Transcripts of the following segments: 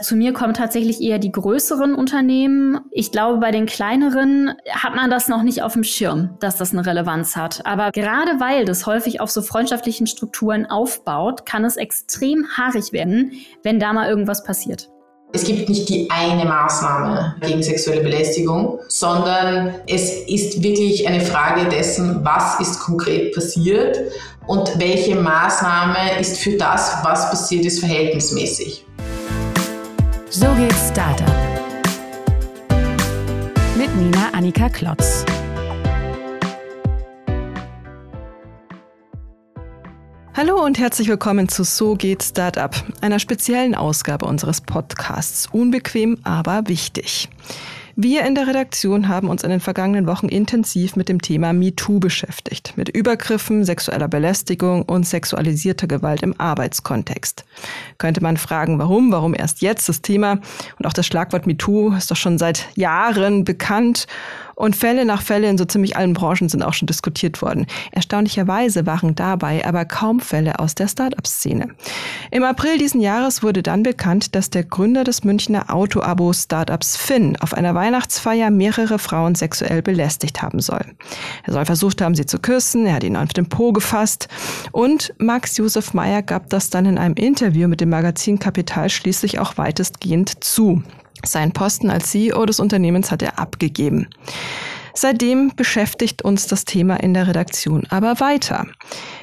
Zu mir kommen tatsächlich eher die größeren Unternehmen. Ich glaube, bei den kleineren hat man das noch nicht auf dem Schirm, dass das eine Relevanz hat. Aber gerade weil das häufig auf so freundschaftlichen Strukturen aufbaut, kann es extrem haarig werden, wenn da mal irgendwas passiert. Es gibt nicht die eine Maßnahme gegen sexuelle Belästigung, sondern es ist wirklich eine Frage dessen, was ist konkret passiert und welche Maßnahme ist für das, was passiert ist, verhältnismäßig. So geht Startup. Mit Nina Annika Klotz. Hallo und herzlich willkommen zu So geht Startup, einer speziellen Ausgabe unseres Podcasts. Unbequem, aber wichtig. Wir in der Redaktion haben uns in den vergangenen Wochen intensiv mit dem Thema MeToo beschäftigt, mit Übergriffen, sexueller Belästigung und sexualisierter Gewalt im Arbeitskontext. Könnte man fragen, warum, warum erst jetzt das Thema? Und auch das Schlagwort MeToo ist doch schon seit Jahren bekannt und Fälle nach Fälle in so ziemlich allen Branchen sind auch schon diskutiert worden. Erstaunlicherweise waren dabei aber kaum Fälle aus der Start-up-Szene. Im April diesen Jahres wurde dann bekannt, dass der Gründer des Münchner Auto-Abo-Startups Finn auf einer Weihnachtsfeier mehrere Frauen sexuell belästigt haben soll. Er soll versucht haben, sie zu küssen, er hat ihn auf den Po gefasst und Max Josef Meyer gab das dann in einem Interview mit dem Magazin Kapital schließlich auch weitestgehend zu. Seinen Posten als CEO des Unternehmens hat er abgegeben. Seitdem beschäftigt uns das Thema in der Redaktion aber weiter.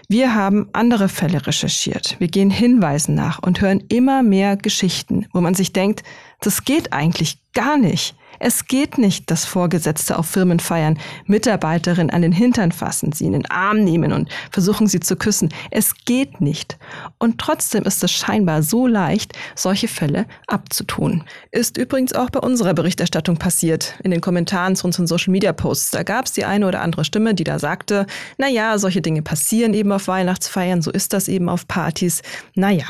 Wir haben andere Fälle recherchiert. Wir gehen Hinweisen nach und hören immer mehr Geschichten, wo man sich denkt, das geht eigentlich gar nicht. Es geht nicht, dass Vorgesetzte auf Firmenfeiern Mitarbeiterin an den Hintern fassen, sie in den Arm nehmen und versuchen sie zu küssen. Es geht nicht. Und trotzdem ist es scheinbar so leicht, solche Fälle abzutun. Ist übrigens auch bei unserer Berichterstattung passiert, in den Kommentaren zu unseren Social Media Posts. Da gab es die eine oder andere Stimme, die da sagte, na ja, solche Dinge passieren eben auf Weihnachtsfeiern, so ist das eben auf Partys. Na ja,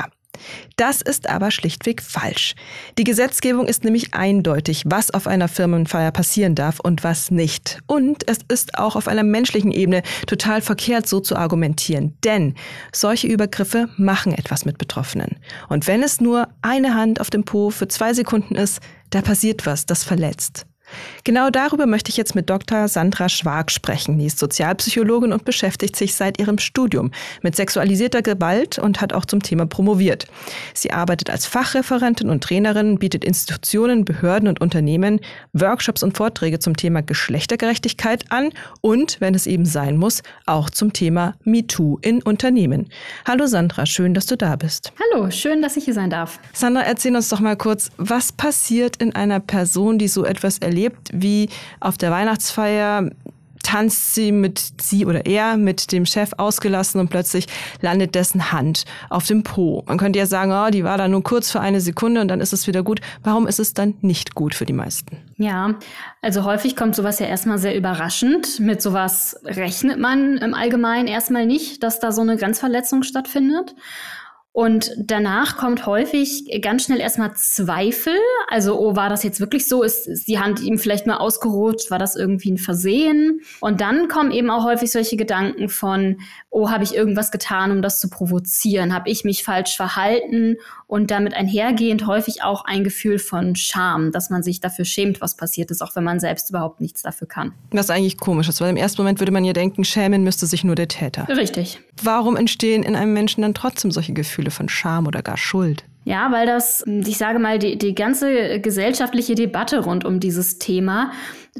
das ist aber schlichtweg falsch. Die Gesetzgebung ist nämlich eindeutig, was auf einer Firmenfeier passieren darf und was nicht. Und es ist auch auf einer menschlichen Ebene total verkehrt, so zu argumentieren. Denn solche Übergriffe machen etwas mit Betroffenen. Und wenn es nur eine Hand auf dem Po für zwei Sekunden ist, da passiert was, das verletzt. Genau darüber möchte ich jetzt mit Dr. Sandra Schwag sprechen. Die ist Sozialpsychologin und beschäftigt sich seit ihrem Studium mit sexualisierter Gewalt und hat auch zum Thema promoviert. Sie arbeitet als Fachreferentin und Trainerin, bietet Institutionen, Behörden und Unternehmen Workshops und Vorträge zum Thema Geschlechtergerechtigkeit an und, wenn es eben sein muss, auch zum Thema MeToo in Unternehmen. Hallo Sandra, schön, dass du da bist. Hallo, schön, dass ich hier sein darf. Sandra, erzähl uns doch mal kurz, was passiert in einer Person, die so etwas erlebt? Erlebt, wie auf der Weihnachtsfeier tanzt sie mit sie oder er mit dem Chef ausgelassen und plötzlich landet dessen Hand auf dem Po. Man könnte ja sagen, oh, die war da nur kurz für eine Sekunde und dann ist es wieder gut. Warum ist es dann nicht gut für die meisten? Ja, also häufig kommt sowas ja erstmal sehr überraschend. Mit sowas rechnet man im Allgemeinen erstmal nicht, dass da so eine Grenzverletzung stattfindet. Und danach kommt häufig ganz schnell erstmal Zweifel. Also, oh, war das jetzt wirklich so? Ist, ist die Hand ihm vielleicht mal ausgerutscht? War das irgendwie ein Versehen? Und dann kommen eben auch häufig solche Gedanken von, oh, habe ich irgendwas getan, um das zu provozieren? Habe ich mich falsch verhalten? Und damit einhergehend häufig auch ein Gefühl von Scham, dass man sich dafür schämt, was passiert ist, auch wenn man selbst überhaupt nichts dafür kann. Was eigentlich komisch ist, weil im ersten Moment würde man ja denken, schämen müsste sich nur der Täter. Richtig. Warum entstehen in einem Menschen dann trotzdem solche Gefühle von Scham oder gar Schuld? Ja, weil das, ich sage mal, die, die ganze gesellschaftliche Debatte rund um dieses Thema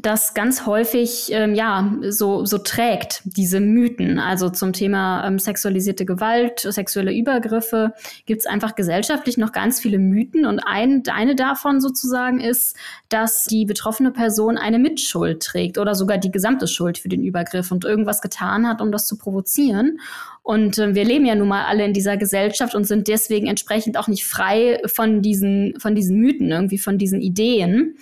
das ganz häufig ähm, ja so so trägt diese Mythen. Also zum Thema ähm, sexualisierte Gewalt, sexuelle Übergriffe gibt es einfach gesellschaftlich noch ganz viele Mythen und ein, eine davon sozusagen ist, dass die betroffene Person eine Mitschuld trägt oder sogar die gesamte Schuld für den Übergriff und irgendwas getan hat, um das zu provozieren. Und äh, wir leben ja nun mal alle in dieser Gesellschaft und sind deswegen entsprechend auch nicht frei von diesen von diesen Mythen irgendwie von diesen Ideen.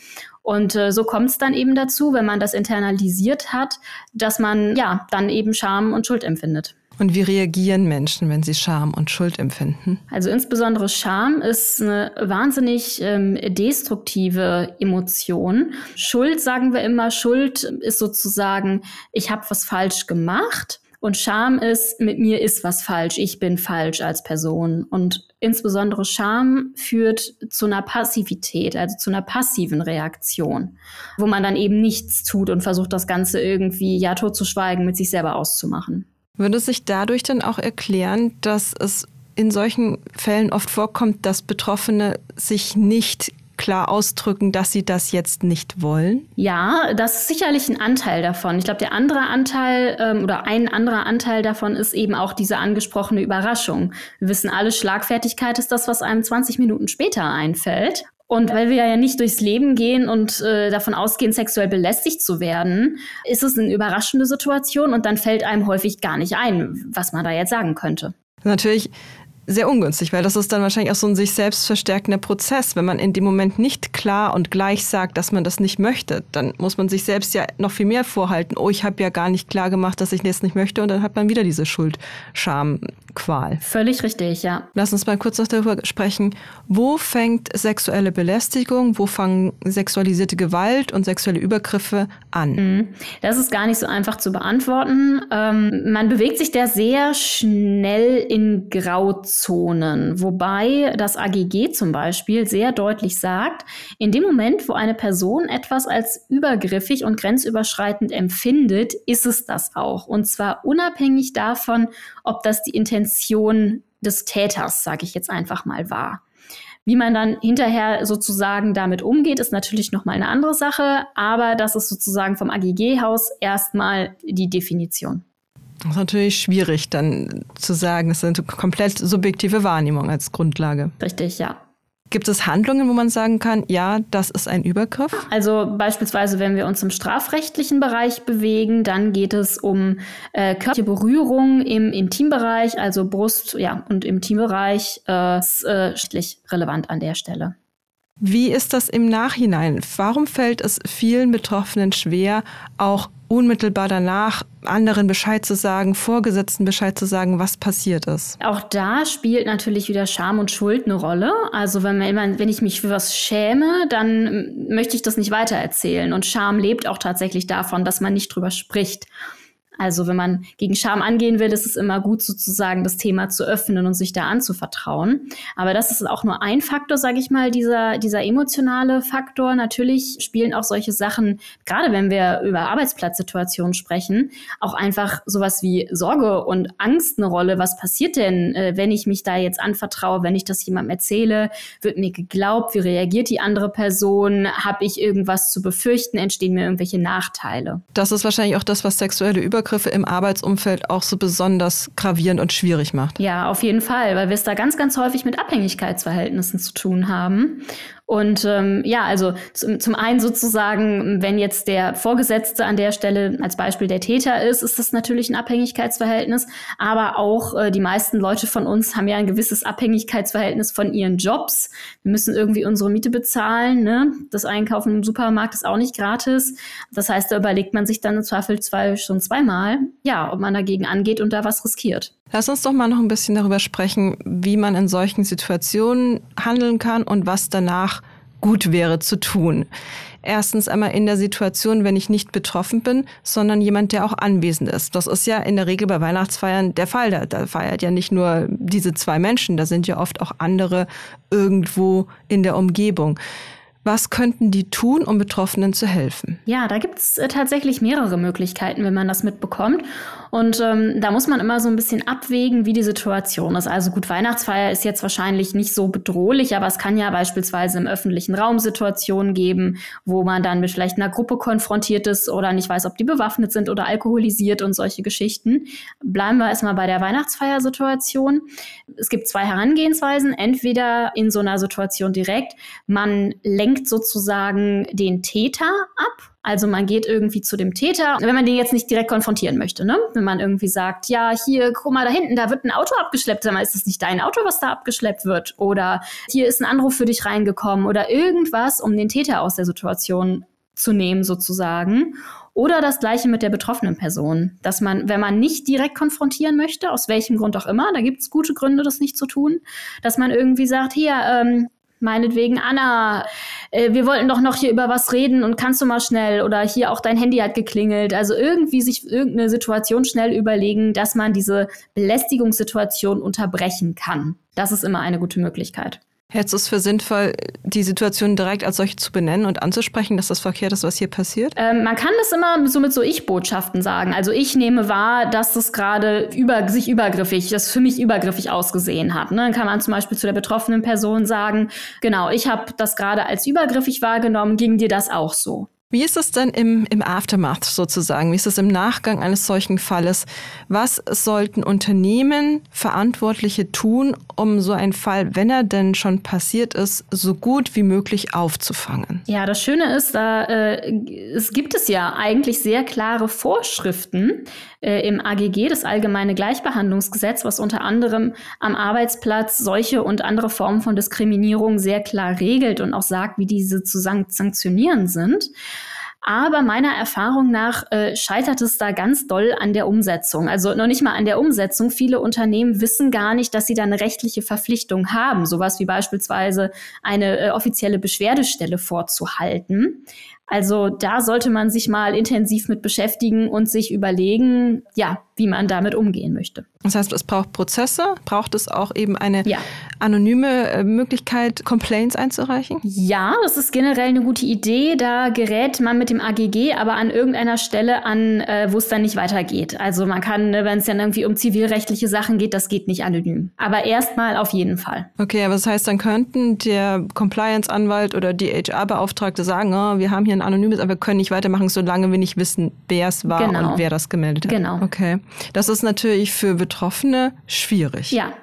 Und äh, so kommt es dann eben dazu, wenn man das internalisiert hat, dass man ja dann eben Scham und Schuld empfindet. Und wie reagieren Menschen, wenn sie Scham und Schuld empfinden? Also insbesondere Scham ist eine wahnsinnig ähm, destruktive Emotion. Schuld sagen wir immer, Schuld ist sozusagen, ich habe was falsch gemacht Und Scham ist, mit mir ist was falsch, ich bin falsch als Person. Und insbesondere Scham führt zu einer Passivität, also zu einer passiven Reaktion, wo man dann eben nichts tut und versucht, das Ganze irgendwie ja totzuschweigen, mit sich selber auszumachen. Würde es sich dadurch dann auch erklären, dass es in solchen Fällen oft vorkommt, dass Betroffene sich nicht klar ausdrücken, dass sie das jetzt nicht wollen? Ja, das ist sicherlich ein Anteil davon. Ich glaube, der andere Anteil ähm, oder ein anderer Anteil davon ist eben auch diese angesprochene Überraschung. Wir wissen alle, Schlagfertigkeit ist das, was einem 20 Minuten später einfällt. Und weil wir ja nicht durchs Leben gehen und äh, davon ausgehen, sexuell belästigt zu werden, ist es eine überraschende Situation und dann fällt einem häufig gar nicht ein, was man da jetzt sagen könnte. Natürlich sehr ungünstig, weil das ist dann wahrscheinlich auch so ein sich selbst verstärkender Prozess. Wenn man in dem Moment nicht klar und gleich sagt, dass man das nicht möchte, dann muss man sich selbst ja noch viel mehr vorhalten. Oh, ich habe ja gar nicht klar gemacht, dass ich das nicht möchte und dann hat man wieder diese Schuld, Scham, Qual. Völlig richtig, ja. Lass uns mal kurz noch darüber sprechen. Wo fängt sexuelle Belästigung, wo fangen sexualisierte Gewalt und sexuelle Übergriffe an? Mhm. Das ist gar nicht so einfach zu beantworten. Ähm, man bewegt sich da sehr schnell in Grauzonen, wobei das AGG zum Beispiel sehr deutlich sagt, in dem Moment, wo eine Person etwas als übergriffig und grenzüberschreitend empfindet, ist es das auch. Und zwar unabhängig davon, ob das die Intention des Täters, sage ich jetzt einfach mal, war. Wie man dann hinterher sozusagen damit umgeht, ist natürlich nochmal eine andere Sache, aber das ist sozusagen vom AGG-Haus erstmal die Definition. Das ist natürlich schwierig dann zu sagen, das ist eine komplett subjektive Wahrnehmung als Grundlage. Richtig, ja. Gibt es Handlungen, wo man sagen kann, ja, das ist ein Übergriff? Also beispielsweise, wenn wir uns im strafrechtlichen Bereich bewegen, dann geht es um äh, körperliche Berührung im Intimbereich, also Brust, ja, und Intimbereich äh, ist äh, relevant an der Stelle. Wie ist das im Nachhinein? Warum fällt es vielen Betroffenen schwer, auch unmittelbar danach anderen Bescheid zu sagen, Vorgesetzten Bescheid zu sagen, was passiert ist? Auch da spielt natürlich wieder Scham und Schuld eine Rolle. Also wenn, man, wenn ich mich für was schäme, dann möchte ich das nicht weitererzählen. Und Scham lebt auch tatsächlich davon, dass man nicht drüber spricht. Also wenn man gegen Scham angehen will, ist es immer gut, sozusagen das Thema zu öffnen und sich da anzuvertrauen. Aber das ist auch nur ein Faktor, sage ich mal, dieser, dieser emotionale Faktor. Natürlich spielen auch solche Sachen, gerade wenn wir über Arbeitsplatzsituationen sprechen, auch einfach sowas wie Sorge und Angst eine Rolle. Was passiert denn, äh, wenn ich mich da jetzt anvertraue, wenn ich das jemandem erzähle? Wird mir geglaubt? Wie reagiert die andere Person? Habe ich irgendwas zu befürchten? Entstehen mir irgendwelche Nachteile? Das ist wahrscheinlich auch das, was sexuelle Über Übergriffe im Arbeitsumfeld auch so besonders gravierend und schwierig macht. Ja, auf jeden Fall, weil wir es da ganz, ganz häufig mit Abhängigkeitsverhältnissen zu tun haben. Und ähm, ja, also zum, zum einen sozusagen, wenn jetzt der Vorgesetzte an der Stelle als Beispiel der Täter ist, ist das natürlich ein Abhängigkeitsverhältnis. Aber auch äh, die meisten Leute von uns haben ja ein gewisses Abhängigkeitsverhältnis von ihren Jobs. Wir müssen irgendwie unsere Miete bezahlen. Ne? Das Einkaufen im Supermarkt ist auch nicht gratis. Das heißt, da überlegt man sich dann im Zweifelsfall schon zweimal, ja, ob man dagegen angeht und da was riskiert. Lass uns doch mal noch ein bisschen darüber sprechen, wie man in solchen Situationen handeln kann und was danach gut wäre zu tun. Erstens einmal in der Situation, wenn ich nicht betroffen bin, sondern jemand, der auch anwesend ist. Das ist ja in der Regel bei Weihnachtsfeiern der Fall. Da, da feiert ja nicht nur diese zwei Menschen, da sind ja oft auch andere irgendwo in der Umgebung. Was könnten die tun, um Betroffenen zu helfen? Ja, da gibt es äh, tatsächlich mehrere Möglichkeiten, wenn man das mitbekommt. Und ähm, da muss man immer so ein bisschen abwägen, wie die Situation ist. Also gut, Weihnachtsfeier ist jetzt wahrscheinlich nicht so bedrohlich, aber es kann ja beispielsweise im öffentlichen Raum Situationen geben, wo man dann mit vielleicht einer Gruppe konfrontiert ist oder nicht weiß, ob die bewaffnet sind oder alkoholisiert und solche Geschichten. Bleiben wir erstmal bei der Weihnachtsfeiersituation. Es gibt zwei Herangehensweisen. Entweder in so einer Situation direkt, man lenkt sozusagen den Täter ab also man geht irgendwie zu dem Täter, wenn man den jetzt nicht direkt konfrontieren möchte, ne? Wenn man irgendwie sagt, ja, hier, guck mal da hinten, da wird ein Auto abgeschleppt, sag mal, ist das nicht dein Auto, was da abgeschleppt wird? Oder hier ist ein Anruf für dich reingekommen oder irgendwas, um den Täter aus der Situation zu nehmen sozusagen. Oder das gleiche mit der betroffenen Person, dass man, wenn man nicht direkt konfrontieren möchte, aus welchem Grund auch immer, da gibt es gute Gründe, das nicht zu tun, dass man irgendwie sagt, hier, ähm, meinetwegen, Anna, äh, wir wollten doch noch hier über was reden und kannst du mal schnell oder hier auch dein Handy hat geklingelt. Also irgendwie sich irgendeine Situation schnell überlegen, dass man diese Belästigungssituation unterbrechen kann. Das ist immer eine gute Möglichkeit. Hältst du es für sinnvoll, die Situation direkt als solche zu benennen und anzusprechen, dass das verkehrt ist, was hier passiert? Ähm, man kann das immer so mit so Ich-Botschaften sagen. Also ich nehme wahr, dass das gerade über, sich übergriffig, das für mich übergriffig ausgesehen hat. Ne? Dann kann man zum Beispiel zu der betroffenen Person sagen, genau, ich habe das gerade als übergriffig wahrgenommen, ging dir das auch so? Wie ist es denn im, im Aftermath sozusagen? Wie ist es im Nachgang eines solchen Falles? Was sollten Unternehmen, Verantwortliche tun, um so einen Fall, wenn er denn schon passiert ist, so gut wie möglich aufzufangen? Ja, das Schöne ist, da äh, es gibt es ja eigentlich sehr klare Vorschriften äh, im AGG, das Allgemeine Gleichbehandlungsgesetz, was unter anderem am Arbeitsplatz solche und andere Formen von Diskriminierung sehr klar regelt und auch sagt, wie diese zu sanktionieren sind. Aber meiner Erfahrung nach äh, scheitert es da ganz doll an der Umsetzung. Also noch nicht mal an der Umsetzung. Viele Unternehmen wissen gar nicht, dass sie da eine rechtliche Verpflichtung haben. Sowas wie beispielsweise eine äh, offizielle Beschwerdestelle vorzuhalten. Also da sollte man sich mal intensiv mit beschäftigen und sich überlegen, ja, wie man damit umgehen möchte. Das heißt, es braucht Prozesse, braucht es auch eben eine ja. anonyme äh, Möglichkeit, Complaints einzureichen? Ja, das ist generell eine gute Idee. Da gerät man mit dem AGG aber an irgendeiner Stelle an, äh, wo es dann nicht weitergeht. Also man kann, ne, wenn es dann irgendwie um zivilrechtliche Sachen geht, das geht nicht anonym. Aber erstmal auf jeden Fall. Okay, aber das heißt, dann könnten der Compliance-Anwalt oder die HR-Beauftragte sagen, oh, wir haben hier ein anonymes, aber wir können nicht weitermachen, solange wir nicht wissen, wer es war genau. und wer das gemeldet hat. Genau. Okay. Das ist natürlich für Betroffene schwierig. Ja,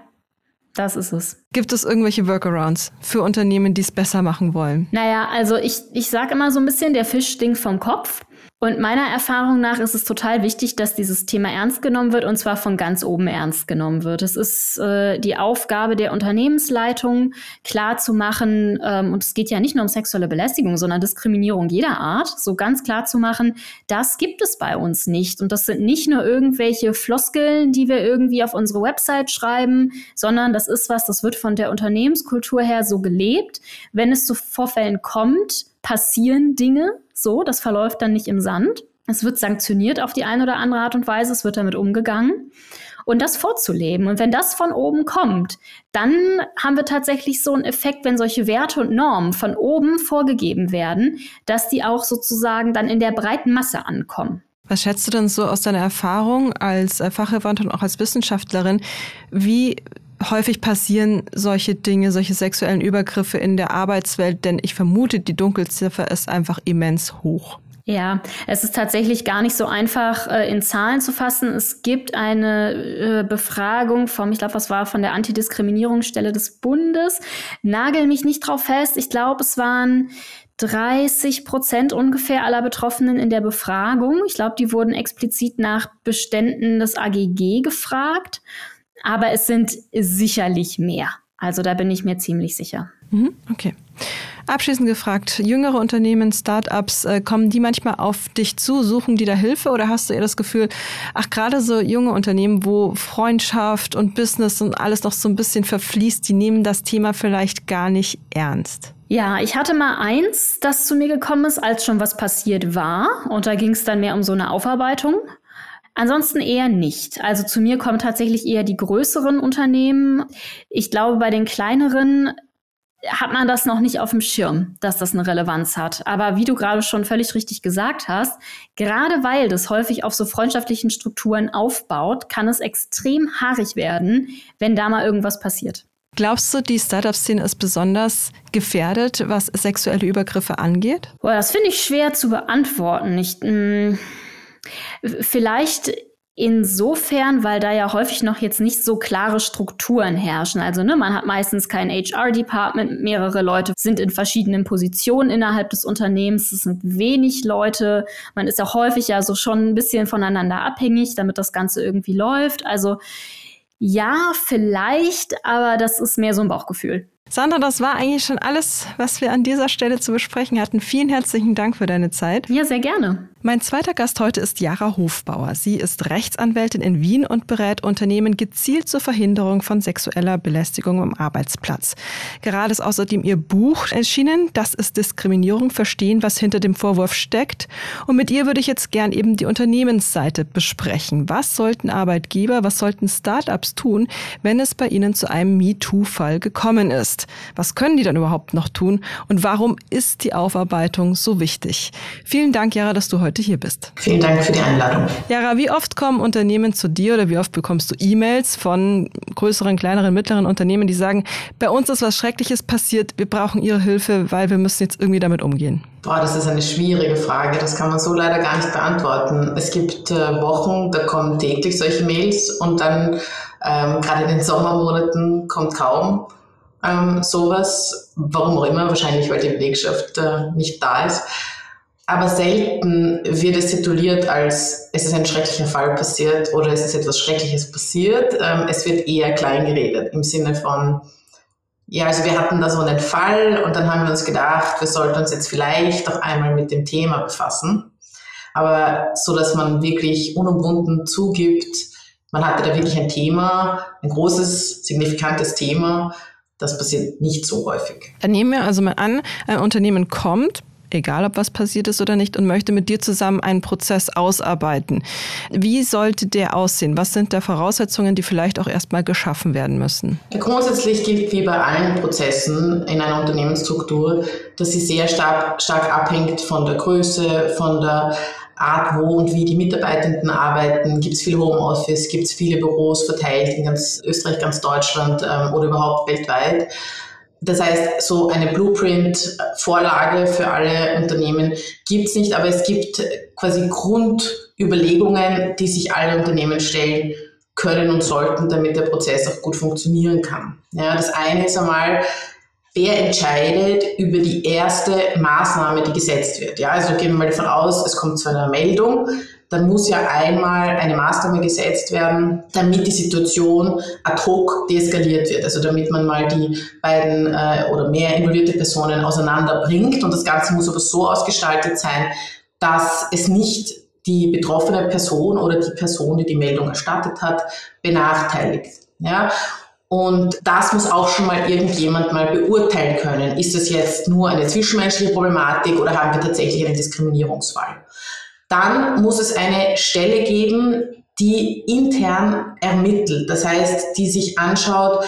das ist es. Gibt es irgendwelche Workarounds für Unternehmen, die es besser machen wollen? Naja, also ich, ich sage immer so ein bisschen, der Fisch stinkt vom Kopf. Und meiner Erfahrung nach ist es total wichtig, dass dieses Thema ernst genommen wird und zwar von ganz oben ernst genommen wird. Es ist äh, die Aufgabe der Unternehmensleitung, klar zu machen, ähm, und es geht ja nicht nur um sexuelle Belästigung, sondern Diskriminierung jeder Art, so ganz klar zu machen, das gibt es bei uns nicht. Und das sind nicht nur irgendwelche Floskeln, die wir irgendwie auf unsere Website schreiben, sondern das ist was, das wird von der Unternehmenskultur her so gelebt. Wenn es zu Vorfällen kommt, passieren Dinge, so, das verläuft dann nicht im Sand. Es wird sanktioniert auf die eine oder andere Art und Weise, es wird damit umgegangen. Und das vorzuleben. Und wenn das von oben kommt, dann haben wir tatsächlich so einen Effekt, wenn solche Werte und Normen von oben vorgegeben werden, dass die auch sozusagen dann in der breiten Masse ankommen. Was schätzt du denn so aus deiner Erfahrung als äh, Fachreferentin und auch als Wissenschaftlerin? Wie häufig passieren solche Dinge, solche sexuellen Übergriffe in der Arbeitswelt, denn ich vermute, die Dunkelziffer ist einfach immens hoch. Ja, es ist tatsächlich gar nicht so einfach äh, in Zahlen zu fassen. Es gibt eine äh, Befragung vom, ich glaube, was war von der Antidiskriminierungsstelle des Bundes. Nagel mich nicht drauf fest. Ich glaube, es waren 30 Prozent ungefähr aller Betroffenen in der Befragung. Ich glaube, die wurden explizit nach Beständen des AGG gefragt aber es sind sicherlich mehr. Also da bin ich mir ziemlich sicher. Mhm, okay. Abschließend gefragt, jüngere Unternehmen, Startups, äh, kommen die manchmal auf dich zu, suchen die da Hilfe oder hast du eher das Gefühl, ach gerade so junge Unternehmen, wo Freundschaft und Business und alles noch so ein bisschen verfließt, die nehmen das Thema vielleicht gar nicht ernst? Ja, ich hatte mal eins, das zu mir gekommen ist, als schon was passiert war. Und da ging es dann mehr um so eine Aufarbeitung. Ansonsten eher nicht. Also zu mir kommen tatsächlich eher die größeren Unternehmen. Ich glaube, bei den kleineren hat man das noch nicht auf dem Schirm, dass das eine Relevanz hat. Aber wie du gerade schon völlig richtig gesagt hast, gerade weil das häufig auf so freundschaftlichen Strukturen aufbaut, kann es extrem haarig werden, wenn da mal irgendwas passiert. Glaubst du, die Startup-Szene ist besonders gefährdet, was sexuelle Übergriffe angeht? Boah, das finde ich schwer zu beantworten. Ich, mh, mm, Vielleicht insofern, weil da ja häufig noch jetzt nicht so klare Strukturen herrschen. Also ne, man hat meistens kein HR-Department, mehrere Leute sind in verschiedenen Positionen innerhalb des Unternehmens, es sind wenig Leute, man ist ja häufig ja so schon ein bisschen voneinander abhängig, damit das Ganze irgendwie läuft. Also ja, vielleicht, aber das ist mehr so ein Bauchgefühl. Sandra, das war eigentlich schon alles, was wir an dieser Stelle zu besprechen hatten. Vielen herzlichen Dank für deine Zeit. Ja, sehr gerne. Mein zweiter Gast heute ist Jara Hofbauer. Sie ist Rechtsanwältin in Wien und berät Unternehmen gezielt zur Verhinderung von sexueller Belästigung am Arbeitsplatz. Gerade ist außerdem ihr Buch erschienen, Das ist Diskriminierung, verstehen, was hinter dem Vorwurf steckt. Und mit ihr würde ich jetzt gern eben die Unternehmensseite besprechen. Was sollten Arbeitgeber, was sollten Startups tun, wenn es bei ihnen zu einem MeToo-Fall gekommen ist? Was können die dann überhaupt noch tun? Und warum ist die Aufarbeitung so wichtig? Vielen Dank, Jara, dass du heute heute hier bist. Vielen Dank für die Einladung. Jara, wie oft kommen Unternehmen zu dir oder wie oft bekommst du E-Mails von größeren, kleineren, mittleren Unternehmen, die sagen, bei uns ist was Schreckliches passiert, wir brauchen Ihre Hilfe, weil wir müssen jetzt irgendwie damit umgehen? Boah, das ist eine schwierige Frage. Das kann man so leider gar nicht beantworten. Es gibt äh, Wochen, da kommen täglich solche Mails und dann ähm, gerade in den Sommermonaten kommt kaum ähm, sowas. Warum auch immer, wahrscheinlich weil die Belegschaft äh, nicht da ist. Aber selten wird es tituliert als es ist ein schrecklicher Fall passiert oder es ist etwas Schreckliches passiert. Ähm, es wird eher klein geredet im Sinne von, ja, also wir hatten da so einen Fall und dann haben wir uns gedacht, wir sollten uns jetzt vielleicht auch einmal mit dem Thema befassen. Aber so, dass man wirklich unumwunden zugibt, man hatte da wirklich ein Thema, ein großes, signifikantes Thema, das passiert nicht so häufig. Dann nehmen wir also mal an, ein Unternehmen kommt, egal ob was passiert ist oder nicht, und möchte mit dir zusammen einen Prozess ausarbeiten. Wie sollte der aussehen? Was sind da Voraussetzungen, die vielleicht auch erstmal geschaffen werden müssen? Grundsätzlich gilt wie bei allen Prozessen in einer Unternehmensstruktur, dass sie sehr stark, stark abhängt von der Größe, von der Art, wo und wie die Mitarbeitenden arbeiten. Gibt es viel Homeoffice, gibt es viele Büros verteilt in ganz Österreich, ganz Deutschland ähm, oder überhaupt weltweit. Das heißt, so eine Blueprint-Vorlage für alle Unternehmen gibt es nicht, aber es gibt quasi Grundüberlegungen, die sich alle Unternehmen stellen können und sollten, damit der Prozess auch gut funktionieren kann. Ja, das eine ist einmal, wer entscheidet über die erste Maßnahme, die gesetzt wird. Ja, also gehen wir mal davon aus, es kommt zu einer Meldung, dann muss ja einmal eine Maßnahme gesetzt werden, damit die Situation ad hoc deeskaliert wird. Also damit man mal die beiden äh, oder mehr involvierte Personen auseinanderbringt. Und das Ganze muss aber so ausgestaltet sein, dass es nicht die betroffene Person oder die Person, die die Meldung erstattet hat, benachteiligt. Ja? Und das muss auch schon mal irgendjemand mal beurteilen können. Ist das jetzt nur eine zwischenmenschliche Problematik oder haben wir tatsächlich einen Diskriminierungsfall? Dann muss es eine Stelle geben, die intern ermittelt. Das heißt, die sich anschaut,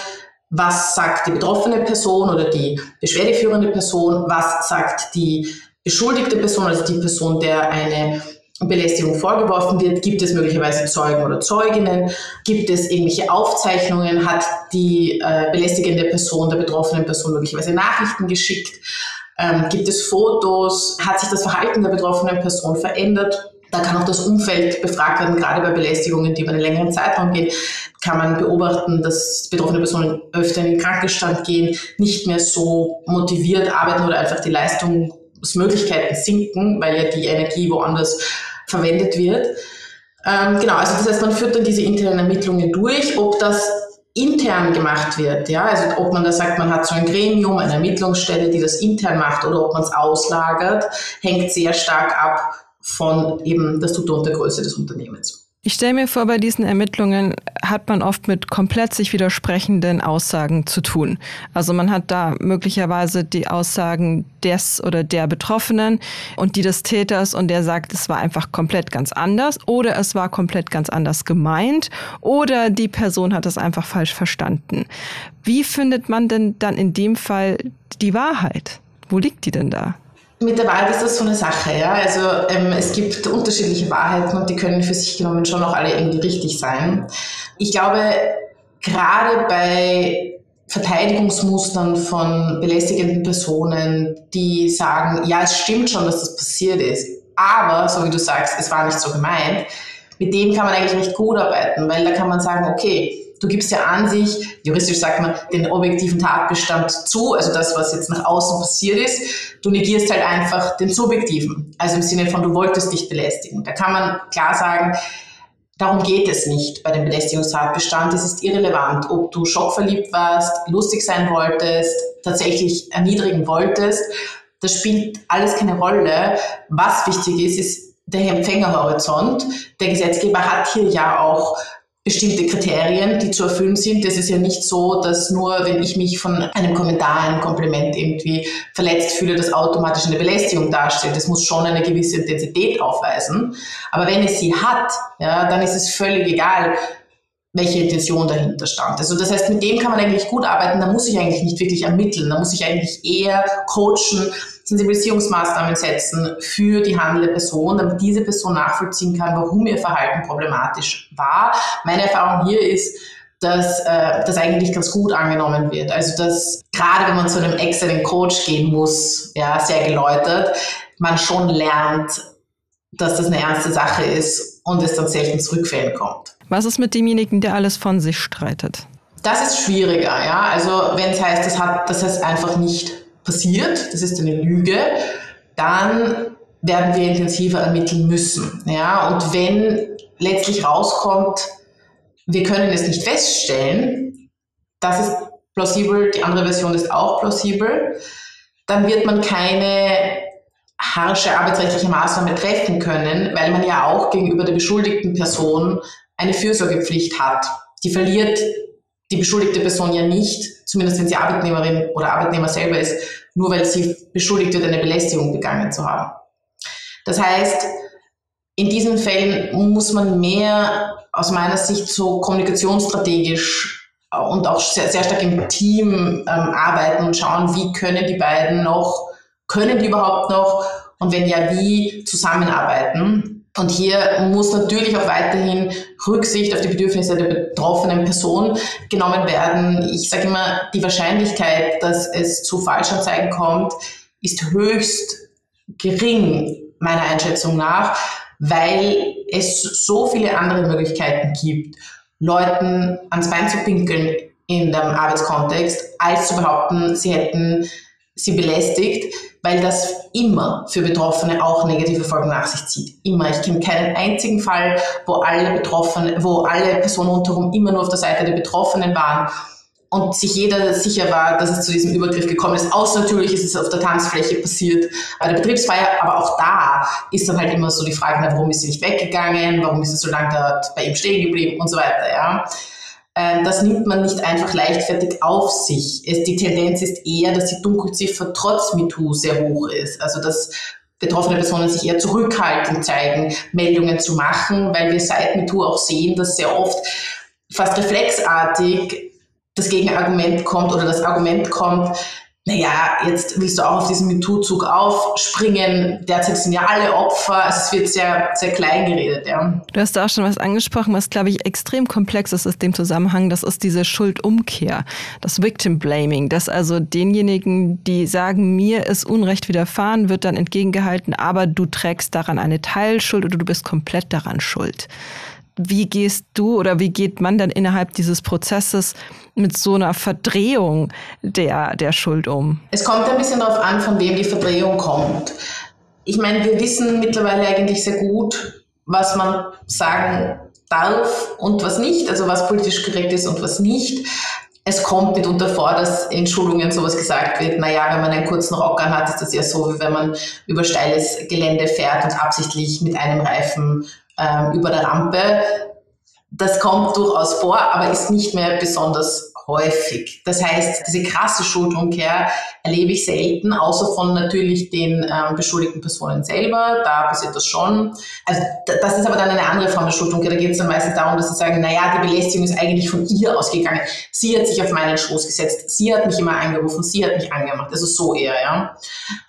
was sagt die betroffene Person oder die beschwerdeführende Person, was sagt die beschuldigte Person, also die Person, der eine Belästigung vorgeworfen wird, gibt es möglicherweise Zeugen oder Zeuginnen, gibt es irgendwelche Aufzeichnungen, hat die äh, belästigende Person der betroffenen Person möglicherweise Nachrichten geschickt, ähm, gibt es Fotos? Hat sich das Verhalten der betroffenen Person verändert? Da kann auch das Umfeld befragt werden, gerade bei Belästigungen, die über einen längeren Zeitraum gehen, kann man beobachten, dass betroffene Personen öfter in den Krankenstand gehen, nicht mehr so motiviert arbeiten oder einfach die Leistungsmöglichkeiten sinken, weil ja die Energie woanders verwendet wird. Ähm, genau, also das heißt, man führt dann diese internen Ermittlungen durch, ob das intern gemacht wird, ja, also ob man da sagt, man hat so ein Gremium, eine Ermittlungsstelle, die das intern macht oder ob man es auslagert, hängt sehr stark ab von eben der Struktur und der Größe des Unternehmens. Ich stelle mir vor, bei diesen Ermittlungen hat man oft mit komplett sich widersprechenden Aussagen zu tun. Also man hat da möglicherweise die Aussagen des oder der Betroffenen und die des Täters und der sagt, es war einfach komplett ganz anders oder es war komplett ganz anders gemeint oder die Person hat es einfach falsch verstanden. Wie findet man denn dann in dem Fall die Wahrheit? Wo liegt die denn da? Mit der Wahrheit ist das so eine Sache, ja. Also ähm, es gibt unterschiedliche Wahrheiten und die können für sich genommen schon auch alle irgendwie richtig sein. Ich glaube, gerade bei Verteidigungsmustern von belästigenden Personen, die sagen, ja, es stimmt schon, dass das passiert ist, aber, so wie du sagst, es war nicht so gemeint, mit dem kann man eigentlich recht gut arbeiten, weil da kann man sagen, okay, Du gibst ja an sich, juristisch sagt man, den objektiven Tatbestand zu, also das, was jetzt nach außen passiert ist. Du negierst halt einfach den subjektiven, also im Sinne von, du wolltest dich belästigen. Da kann man klar sagen, Darum geht es nicht bei dem Belästigungstatbestand. Es ist irrelevant, ob du schockverliebt warst, lustig sein wolltest, tatsächlich erniedrigen wolltest. Das spielt alles keine Rolle. Was wichtig ist, ist der Empfängerhorizont. Der Gesetzgeber hat hier ja auch bestimmte Kriterien, die zu erfüllen sind. Das ist ja nicht so, dass nur wenn ich mich von einem Kommentar, einem Kompliment irgendwie verletzt fühle, das automatisch eine Belästigung darstellt. Das muss schon eine gewisse Intensität aufweisen. Aber wenn es sie hat, ja, dann ist es völlig egal, welche Intention dahinter stand. Also das heißt, mit dem kann man eigentlich gut arbeiten, da muss ich eigentlich nicht wirklich ermitteln, da muss ich eigentlich eher coachen, Sensibilisierungsmaßnahmen setzen für die handelnde Person, damit diese Person nachvollziehen kann, warum ihr Verhalten problematisch war. Meine Erfahrung hier ist, dass äh, das eigentlich ganz gut angenommen wird. Also dass gerade wenn man zu einem externen Coach gehen muss, ja, sehr geläutert, man schon lernt, dass das eine ernste Sache ist und es dann selten zu Rückfällen kommt. Was ist mit demjenigen, der alles von sich streitet? Das ist schwieriger, ja. Also wenn es heißt, das hat, das heißt einfach nicht passiert, das ist eine Lüge, dann werden wir intensiver ermitteln müssen. Ja? Und wenn letztlich rauskommt, wir können es nicht feststellen, das ist plausibel, die andere Version ist auch plausibel, dann wird man keine harsche arbeitsrechtliche Maßnahme treffen können, weil man ja auch gegenüber der beschuldigten Person eine Fürsorgepflicht hat. Die verliert die beschuldigte Person ja nicht, zumindest wenn sie Arbeitnehmerin oder Arbeitnehmer selber ist, nur weil sie beschuldigt wird, eine Belästigung begangen zu haben. Das heißt, in diesen Fällen muss man mehr aus meiner Sicht so kommunikationsstrategisch und auch sehr, sehr stark im Team ähm, arbeiten und schauen, wie können die beiden noch, können die überhaupt noch und wenn ja, wie zusammenarbeiten. Und hier muss natürlich auch weiterhin Rücksicht auf die Bedürfnisse der betroffenen Person genommen werden. Ich sage immer, die Wahrscheinlichkeit, dass es zu Falschanzeigen kommt, ist höchst gering, meiner Einschätzung nach, weil es so viele andere Möglichkeiten gibt, Leuten ans Bein zu pinkeln in dem Arbeitskontext, als zu behaupten, sie hätten sie belästigt weil das immer für Betroffene auch negative Folgen nach sich zieht. Immer. Ich kenne keinen einzigen Fall, wo alle Betroffenen, wo alle Personen rundherum immer nur auf der Seite der Betroffenen waren und sich jeder sicher war, dass es zu diesem Übergriff gekommen ist. Außer natürlich ist es auf der Tanzfläche passiert bei der Betriebsfeier, aber auch da ist dann halt immer so die Frage, warum ist sie nicht weggegangen, warum ist sie so lange dort bei ihm stehen geblieben und so weiter. Ja. Ähm, das nimmt man nicht einfach leichtfertig auf sich. Es, die Tendenz ist eher, dass die Dunkelziffer trotz MeToo sehr hoch ist. Also dass betroffene Personen sich eher zurückhaltend zeigen, Meldungen zu machen, weil wir seit MeToo auch sehen, dass sehr oft fast reflexartig das Gegenargument kommt oder das Argument kommt, naja, jetzt willst du auch auf diesen MeToo-Zug aufspringen. Derzeit sind ja alle Opfer. Also es wird sehr, sehr klein geredet, ja. Du hast da auch schon was angesprochen, was, glaube ich, extrem komplex ist in dem Zusammenhang. Das ist diese Schuldumkehr, das Victim Blaming, dass also denjenigen, die sagen, mir ist Unrecht widerfahren, wird dann entgegengehalten, aber du trägst daran eine Teilschuld oder du bist komplett daran schuld. Wie gehst du oder wie geht man dann innerhalb dieses Prozesses mit so einer Verdrehung der, der Schuld um? Es kommt ein bisschen darauf an, von wem die Verdrehung kommt. Ich meine, wir wissen mittlerweile eigentlich sehr gut, was man sagen darf und was nicht, also was politisch korrekt ist und was nicht. Es kommt mitunter vor, dass in Schulungen sowas gesagt wird, naja, wenn man einen kurzen Rock an hat, ist das ja so, wie wenn man über steiles Gelände fährt und absichtlich mit einem Reifen ähm, über der Rampe. Das kommt durchaus vor, aber ist nicht mehr besonders häufig. Das heißt, diese krasse Schuldumkehr erlebe ich selten, außer von natürlich den ähm, beschuldigten Personen selber. Da passiert das schon. Also das ist aber dann eine andere Form der Schuldumkehr. Da geht es dann meistens darum, dass sie sagen, naja, die Belästigung ist eigentlich von ihr ausgegangen. Sie hat sich auf meinen Schoß gesetzt. Sie hat mich immer angerufen. Sie hat mich angemacht. Also so eher, ja.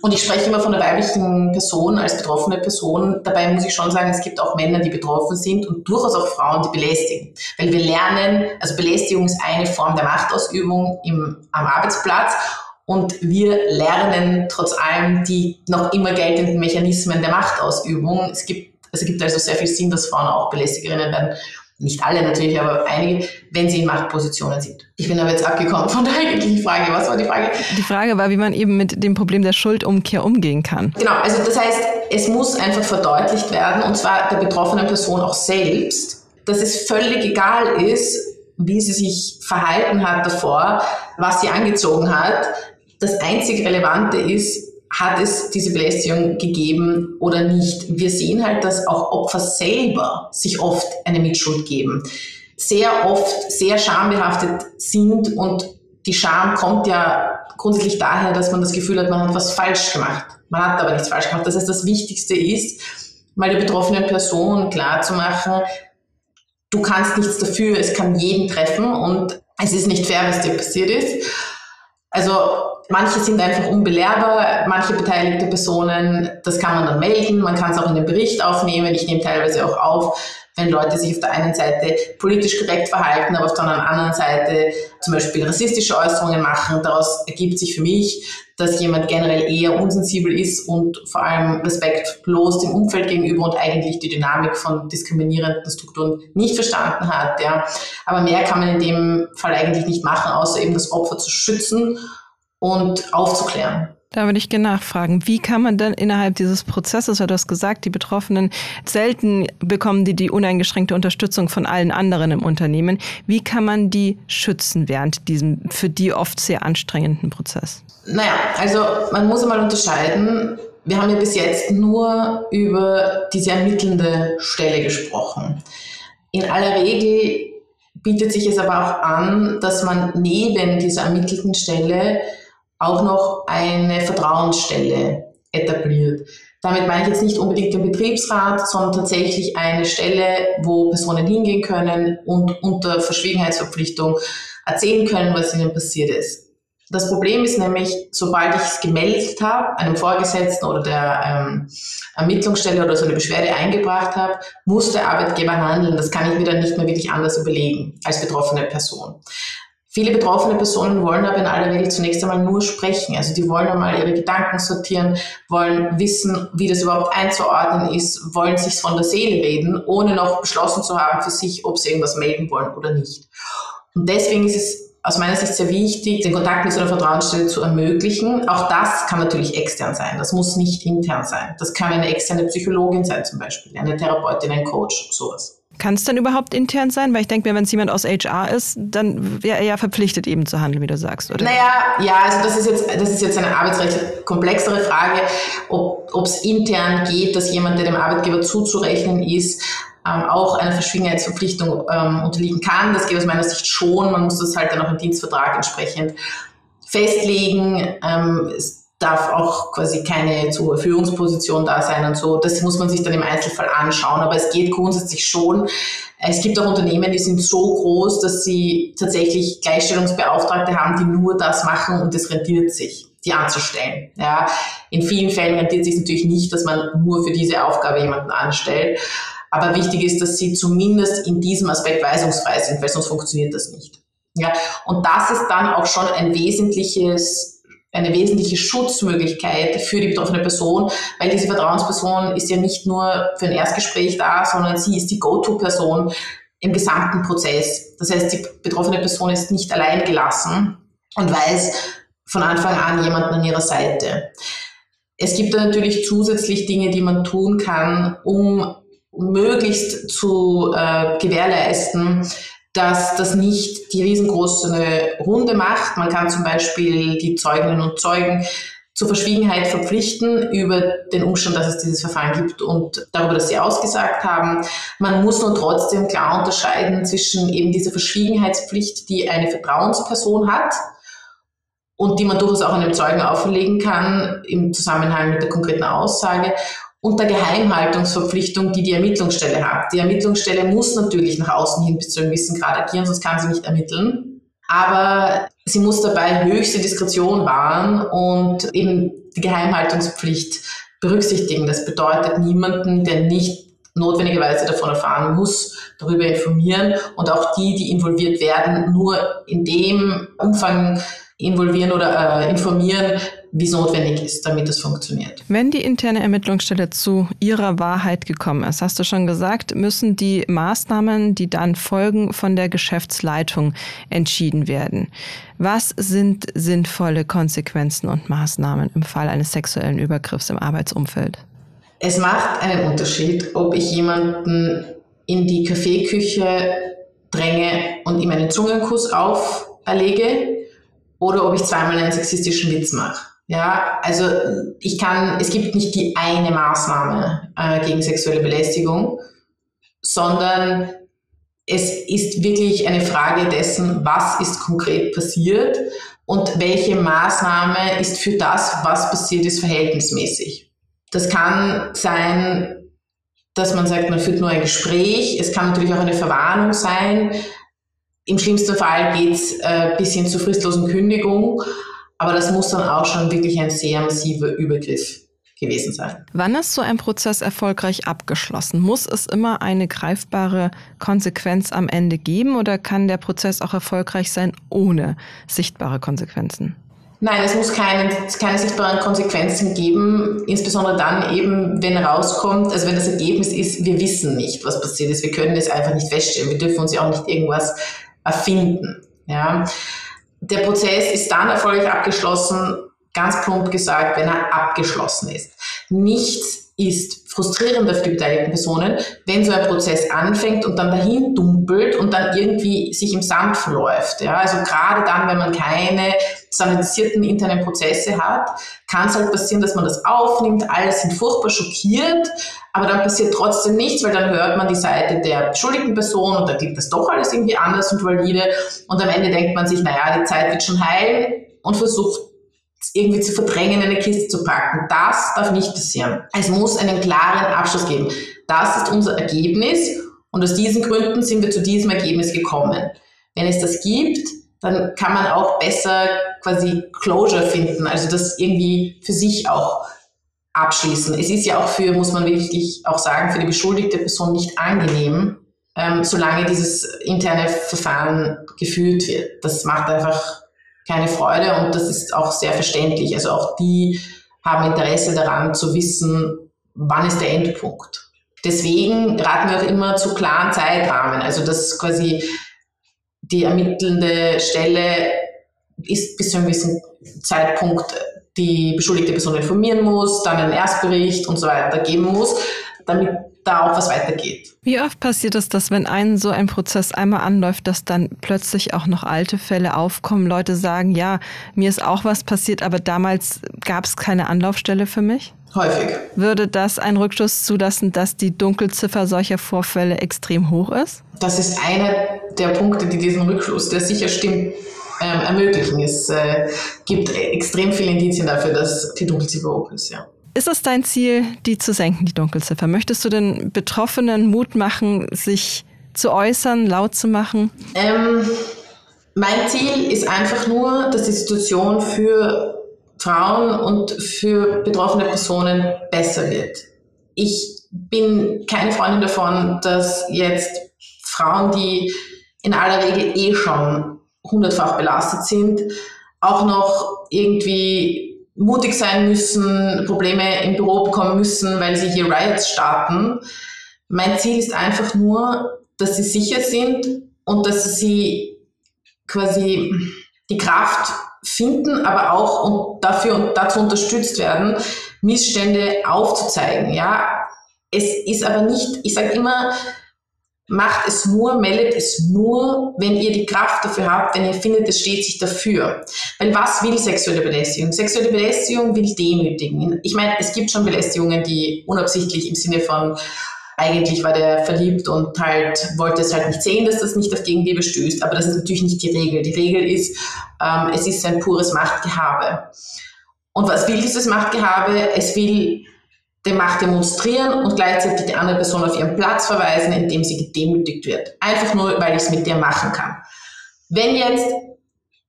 Und ich spreche immer von der weiblichen Person als betroffene Person. Dabei muss ich schon sagen, es gibt auch Männer, die betroffen sind und durchaus auch Frauen, die belästigen. Weil wir lernen, also Belästigung ist eine Form der Machtausübung im, am Arbeitsplatz. Und wir lernen trotz allem die noch immer geltenden Mechanismen der Machtausübung. Es gibt, es gibt also sehr viel Sinn, dass Frauen auch Belästigerinnen werden. Nicht alle natürlich, aber einige, wenn sie in Machtpositionen sind. Ich bin aber jetzt abgekommen von der eigentlichen Frage. Was war die Frage? Die Frage war, wie man eben mit dem Problem der Schuldumkehr umgehen kann. Genau, also das heißt, es muss einfach verdeutlicht werden, und zwar der betroffenen Person auch selbst, dass es völlig egal ist, wie sie sich verhalten hat davor, was sie angezogen hat. Das einzig Relevante ist, hat es diese Belästigung gegeben oder nicht. Wir sehen halt, dass auch Opfer selber sich oft eine Mitschuld geben. Sehr oft sehr schambehaftet sind und die Scham kommt ja grundsätzlich daher, dass man das Gefühl hat, man hat was falsch gemacht. Man hat aber nichts falsch gemacht. Das heißt, das Wichtigste ist, mal der betroffenen Person klarzumachen, du kannst nichts dafür, es kann jeden treffen und es ist nicht fair, was dir passiert ist. Also manche sind einfach unbelehrbar, manche beteiligte Personen, das kann man dann melden, man kann es auch in den Bericht aufnehmen. Ich nehme teilweise auch auf, wenn Leute sich auf der einen Seite politisch korrekt verhalten, aber auf der anderen Seite zum Beispiel rassistische Äußerungen machen. Daraus ergibt sich für mich, dass jemand generell eher unsensibel ist und vor allem respektlos dem Umfeld gegenüber und eigentlich die Dynamik von diskriminierenden Strukturen nicht verstanden hat. Ja. Aber mehr kann man in dem Fall eigentlich nicht machen, außer eben das Opfer zu schützen und aufzuklären. Da würde ich gerne nachfragen, wie kann man denn innerhalb dieses Prozesses, weil du hast gesagt, die Betroffenen selten bekommen die die uneingeschränkte Unterstützung von allen anderen im Unternehmen. Wie kann man die schützen während diesem für die oft sehr anstrengenden Prozess? Naja, also man muss einmal unterscheiden. Wir haben ja bis jetzt nur über diese ermittelnde Stelle gesprochen. In aller Regel bietet sich es aber auch an, dass man neben dieser ermittelten Stelle auch noch eine Vertrauensstelle etabliert. Damit meine ich jetzt nicht unbedingt den Betriebsrat, sondern tatsächlich eine Stelle, wo Personen hingehen können und unter Verschwiegenheitsverpflichtung erzählen können, was ihnen passiert ist. Das Problem ist nämlich, sobald ich es gemeldet habe, einem Vorgesetzten oder der ähm, Ermittlungsstelle oder so eine Beschwerde eingebracht habe, muss der Arbeitgeber handeln. Das kann ich mir dann nicht mehr wirklich anders überlegen als betroffene Person. Viele betroffene Personen wollen aber in aller Regel zunächst einmal nur sprechen. Also die wollen einmal ihre Gedanken sortieren, wollen wissen, wie das überhaupt einzuordnen ist, wollen sich von der Seele reden, ohne noch beschlossen zu haben für sich, ob sie irgendwas melden wollen oder nicht. Und deswegen ist es aus meiner Sicht sehr wichtig, den Kontakt mit so einer Vertrauensstelle zu ermöglichen. Auch das kann natürlich extern sein. Das muss nicht intern sein. Das kann eine externe Psychologin sein zum Beispiel, eine Therapeutin, ein Coach, sowas. Kann es denn überhaupt intern sein? Weil ich denke mir, wenn es jemand aus HR ist, dann wäre er ja verpflichtet, eben zu handeln, wie du sagst, oder? Naja, ja, also das ist jetzt, das ist jetzt eine arbeitsrechtlich komplexere Frage, ob es intern geht, dass jemand, der dem Arbeitgeber zuzurechnen ist, ähm, auch einer Verschwiegenheitsverpflichtung ähm, unterliegen kann. Das geht aus meiner Sicht schon. Man muss das halt dann auch im Dienstvertrag entsprechend festlegen. Ähm, darf auch quasi keine zur Führungsposition da sein und so. Das muss man sich dann im Einzelfall anschauen, aber es geht grundsätzlich schon. Es gibt auch Unternehmen, die sind so groß, dass sie tatsächlich Gleichstellungsbeauftragte haben, die nur das machen und es rentiert sich, die anzustellen. Ja, in vielen Fällen rentiert sich natürlich nicht, dass man nur für diese Aufgabe jemanden anstellt. Aber wichtig ist, dass sie zumindest in diesem Aspekt weisungsfrei sind, weil sonst funktioniert das nicht. Ja, und das ist dann auch schon ein wesentliches eine wesentliche Schutzmöglichkeit für die betroffene Person, weil diese Vertrauensperson ist ja nicht nur für ein Erstgespräch da, sondern sie ist die Go-To-Person im gesamten Prozess. Das heißt, die betroffene Person ist nicht allein gelassen und weiß von Anfang an jemanden an ihrer Seite. Es gibt da natürlich zusätzlich Dinge, die man tun kann, um möglichst zu äh, gewährleisten, dass das nicht die riesengroße Runde macht. Man kann zum Beispiel die Zeuginnen und Zeugen zur Verschwiegenheit verpflichten über den Umstand, dass es dieses Verfahren gibt und darüber, dass sie ausgesagt haben. Man muss nur trotzdem klar unterscheiden zwischen eben dieser Verschwiegenheitspflicht, die eine Vertrauensperson hat und die man durchaus auch einem Zeugen auferlegen kann im Zusammenhang mit der konkreten Aussage und der Geheimhaltungsverpflichtung, die die Ermittlungsstelle hat. Die Ermittlungsstelle muss natürlich nach außen hin bis zu einem gewissen Grad agieren, sonst kann sie nicht ermitteln. Aber sie muss dabei höchste Diskretion wahren und eben die Geheimhaltungspflicht berücksichtigen. Das bedeutet niemanden, der nicht notwendigerweise davon erfahren muss, darüber informieren und auch die, die involviert werden, nur in dem Umfang involvieren oder äh, informieren, wie es notwendig ist, damit es funktioniert. Wenn die interne Ermittlungsstelle zu ihrer Wahrheit gekommen ist, hast du schon gesagt, müssen die Maßnahmen, die dann folgen, von der Geschäftsleitung entschieden werden. Was sind sinnvolle Konsequenzen und Maßnahmen im Fall eines sexuellen Übergriffs im Arbeitsumfeld? Es macht einen Unterschied, ob ich jemanden in die Kaffeeküche dränge und ihm einen Zungenkuss auferlege oder ob ich zweimal einen sexistischen Witz mache. Ja, also ich kann, es gibt nicht die eine Maßnahme äh, gegen sexuelle Belästigung, sondern es ist wirklich eine Frage dessen, was ist konkret passiert und welche Maßnahme ist für das, was passiert ist, verhältnismäßig. Das kann sein, dass man sagt, man führt nur ein Gespräch. Es kann natürlich auch eine Verwarnung sein. Im schlimmsten Fall geht es äh, bis hin zur fristlosen Kündigung. Aber das muss dann auch schon wirklich ein sehr massiver Übergriff gewesen sein. Wann ist so ein Prozess erfolgreich abgeschlossen? Muss es immer eine greifbare Konsequenz am Ende geben oder kann der Prozess auch erfolgreich sein ohne sichtbare Konsequenzen? Nein, es muss keine, keine sichtbaren Konsequenzen geben, insbesondere dann eben, wenn rauskommt, also wenn das Ergebnis ist, wir wissen nicht, was passiert ist, wir können es einfach nicht feststellen, wir dürfen uns ja auch nicht irgendwas erfinden. Ja. Der Prozess ist dann erfolgreich abgeschlossen, ganz plump gesagt, wenn er abgeschlossen ist. Nichts ist frustrierender für die beteiligten Personen, wenn so ein Prozess anfängt und dann dahin dumpelt und dann irgendwie sich im Sand verläuft. Ja, also gerade dann, wenn man keine standardisierten internen Prozesse hat, kann es halt passieren, dass man das aufnimmt, alle sind furchtbar schockiert, aber dann passiert trotzdem nichts, weil dann hört man die Seite der beschuldigten Person und da klingt das doch alles irgendwie anders und valide und am Ende denkt man sich, naja, die Zeit wird schon heilen und versucht irgendwie zu verdrängen, in eine Kiste zu packen. Das darf nicht passieren. Es muss einen klaren Abschluss geben. Das ist unser Ergebnis und aus diesen Gründen sind wir zu diesem Ergebnis gekommen. Wenn es das gibt, dann kann man auch besser quasi Closure finden, also das irgendwie für sich auch abschließen. Es ist ja auch für, muss man wirklich auch sagen, für die beschuldigte Person nicht angenehm, ähm, solange dieses interne Verfahren geführt wird. Das macht einfach keine Freude und das ist auch sehr verständlich. Also auch die haben Interesse daran zu wissen, wann ist der Endpunkt. Deswegen raten wir auch immer zu klaren Zeitrahmen. Also dass quasi die ermittelnde Stelle ist bis zu einem gewissen Zeitpunkt die beschuldigte Person informieren muss, dann einen Erstbericht und so weiter geben muss, damit da auch was weitergeht. Wie oft passiert es, dass wenn ein so ein Prozess einmal anläuft, dass dann plötzlich auch noch alte Fälle aufkommen, Leute sagen, ja, mir ist auch was passiert, aber damals gab es keine Anlaufstelle für mich? Häufig. Würde das einen Rückschluss zulassen, dass die Dunkelziffer solcher Vorfälle extrem hoch ist? Das ist einer der Punkte, die diesen Rückschluss, der sicher stimmt, ähm, ermöglichen. Es äh, gibt extrem viele Indizien dafür, dass die Dunkelziffer hoch ist, ja. Ist es dein Ziel, die zu senken, die Dunkelziffer? Möchtest du den Betroffenen Mut machen, sich zu äußern, laut zu machen? Ähm, mein Ziel ist einfach nur, dass die Situation für Frauen und für betroffene Personen besser wird. Ich bin keine Freundin davon, dass jetzt Frauen, die in aller Regel eh schon hundertfach belastet sind, auch noch irgendwie mutig sein müssen, Probleme im Büro bekommen müssen, weil sie hier Riots starten. Mein Ziel ist einfach nur, dass sie sicher sind und dass sie quasi die Kraft finden, aber auch und dafür und dazu unterstützt werden, Missstände aufzuzeigen. Ja, es ist aber nicht, ich sage immer, macht es nur, meldet es nur, wenn ihr die Kraft dafür habt, wenn ihr findet, es steht sich dafür. Weil was will sexuelle Belästigung? Sexuelle Belästigung will demütigen. Ich meine, es gibt schon Belästigungen, die unabsichtlich im Sinne von eigentlich war der verliebt und halt wollte es halt nicht sehen, dass das nicht auf Gegenliebe stößt. Aber das ist natürlich nicht die Regel. Die Regel ist, ähm, es ist ein pures Machtgehabe. Und was will dieses Machtgehabe? Es will die Macht demonstrieren und gleichzeitig die andere Person auf ihren Platz verweisen, indem sie gedemütigt wird. Einfach nur, weil ich es mit dir machen kann. Wenn jetzt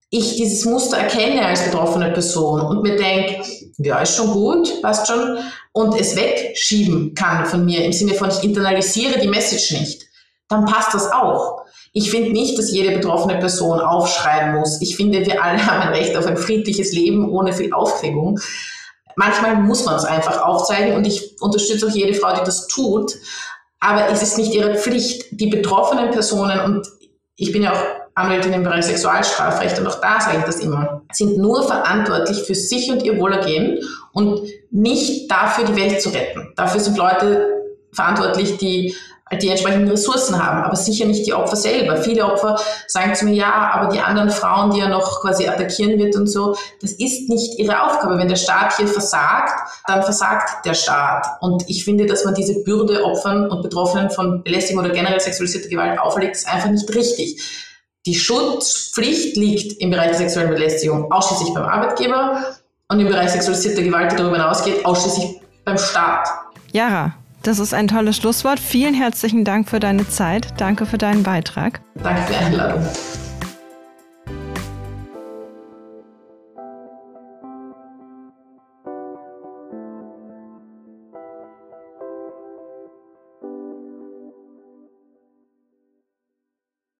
ich dieses Muster erkenne als betroffene Person und mir denke, ja, ist schon gut, passt schon, und es wegschieben kann von mir im Sinne von, ich internalisiere die Message nicht, dann passt das auch. Ich finde nicht, dass jede betroffene Person aufschreien muss. Ich finde, wir alle haben ein Recht auf ein friedliches Leben ohne viel Aufregung. Manchmal muss man es einfach aufzeigen und ich unterstütze auch jede Frau, die das tut. Aber es ist nicht ihre Pflicht, die betroffenen Personen, und ich bin ja auch Anwältin im Bereich Sexualstrafrecht und auch da sage ich das immer, sind nur verantwortlich für sich und ihr Wohlergehen und nicht dafür, die Welt zu retten. Dafür sind Leute verantwortlich, die die entsprechenden Ressourcen haben, aber sicher nicht die Opfer selber. Viele Opfer sagen zu mir, ja, aber die anderen Frauen, die er noch quasi attackieren wird und so, das ist nicht ihre Aufgabe. Wenn der Staat hier versagt, dann versagt der Staat. Und ich finde, dass man diese Bürde Opfern und Betroffenen von Belästigung oder generell sexualisierter Gewalt auferlegt, ist einfach nicht richtig. Die Schutzpflicht liegt im Bereich der sexuellen Belästigung ausschließlich beim Arbeitgeber und im Bereich sexualisierter Gewalt, die darüber hinausgeht, ausschließlich beim Staat. Jara, das ist ein tolles Schlusswort. Vielen herzlichen Dank für deine Zeit. Danke für deinen Beitrag. Danke für die Einladung.